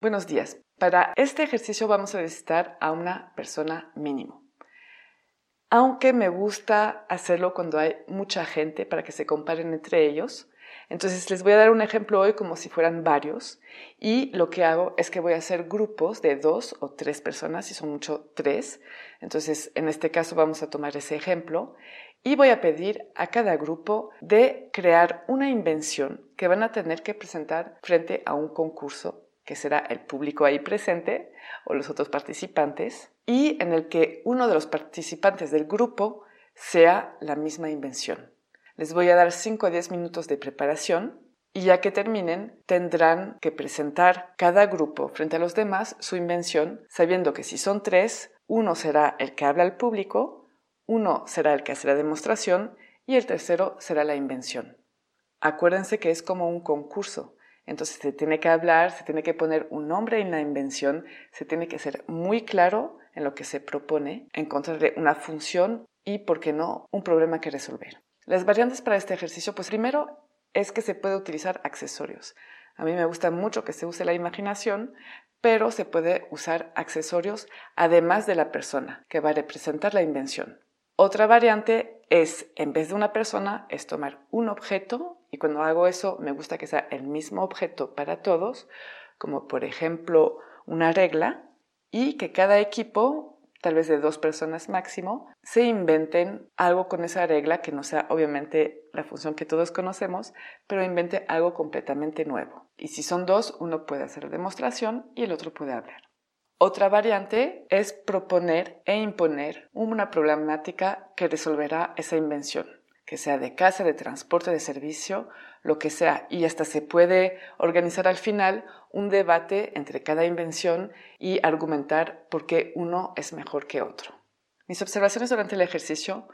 Buenos días. Para este ejercicio vamos a necesitar a una persona mínimo. Aunque me gusta hacerlo cuando hay mucha gente para que se comparen entre ellos, entonces les voy a dar un ejemplo hoy como si fueran varios y lo que hago es que voy a hacer grupos de dos o tres personas, si son mucho tres. Entonces en este caso vamos a tomar ese ejemplo y voy a pedir a cada grupo de crear una invención que van a tener que presentar frente a un concurso que será el público ahí presente o los otros participantes, y en el que uno de los participantes del grupo sea la misma invención. Les voy a dar 5 a 10 minutos de preparación y ya que terminen tendrán que presentar cada grupo frente a los demás su invención, sabiendo que si son tres, uno será el que habla al público, uno será el que hace la demostración y el tercero será la invención. Acuérdense que es como un concurso. Entonces se tiene que hablar, se tiene que poner un nombre en la invención, se tiene que ser muy claro en lo que se propone, encontrarle una función y, por qué no, un problema que resolver. Las variantes para este ejercicio, pues primero es que se puede utilizar accesorios. A mí me gusta mucho que se use la imaginación, pero se puede usar accesorios además de la persona que va a representar la invención. Otra variante es, en vez de una persona, es tomar un objeto y cuando hago eso me gusta que sea el mismo objeto para todos, como por ejemplo una regla, y que cada equipo, tal vez de dos personas máximo, se inventen algo con esa regla que no sea obviamente la función que todos conocemos, pero invente algo completamente nuevo. Y si son dos, uno puede hacer demostración y el otro puede hablar. Otra variante es proponer e imponer una problemática que resolverá esa invención, que sea de casa, de transporte, de servicio, lo que sea. Y hasta se puede organizar al final un debate entre cada invención y argumentar por qué uno es mejor que otro. Mis observaciones durante el ejercicio,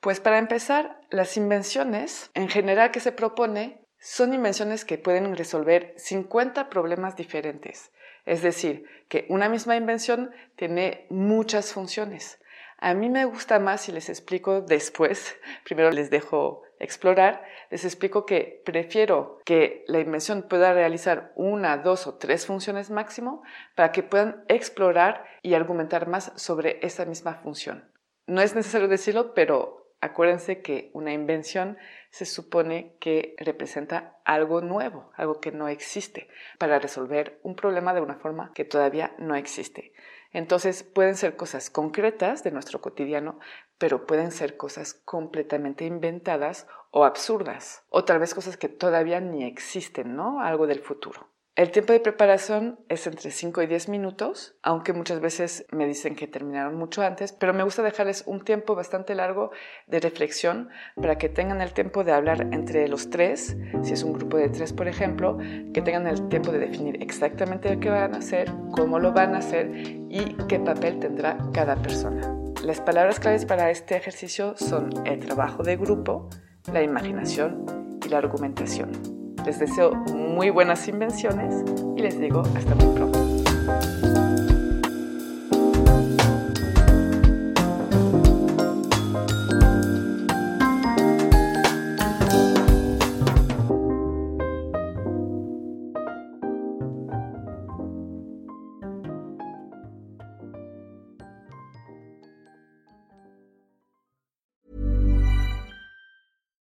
pues para empezar, las invenciones en general que se propone son invenciones que pueden resolver 50 problemas diferentes es decir, que una misma invención tiene muchas funciones. A mí me gusta más y les explico después, primero les dejo explorar, les explico que prefiero que la invención pueda realizar una, dos o tres funciones máximo para que puedan explorar y argumentar más sobre esa misma función. No es necesario decirlo, pero acuérdense que una invención se supone que representa algo nuevo, algo que no existe, para resolver un problema de una forma que todavía no existe. Entonces pueden ser cosas concretas de nuestro cotidiano, pero pueden ser cosas completamente inventadas o absurdas, o tal vez cosas que todavía ni existen, ¿no? Algo del futuro. El tiempo de preparación es entre 5 y 10 minutos, aunque muchas veces me dicen que terminaron mucho antes, pero me gusta dejarles un tiempo bastante largo de reflexión para que tengan el tiempo de hablar entre los tres, si es un grupo de tres por ejemplo, que tengan el tiempo de definir exactamente qué van a hacer, cómo lo van a hacer y qué papel tendrá cada persona. Las palabras claves para este ejercicio son el trabajo de grupo, la imaginación y la argumentación. Les deseo muy buenas invenciones y les digo hasta muy pronto.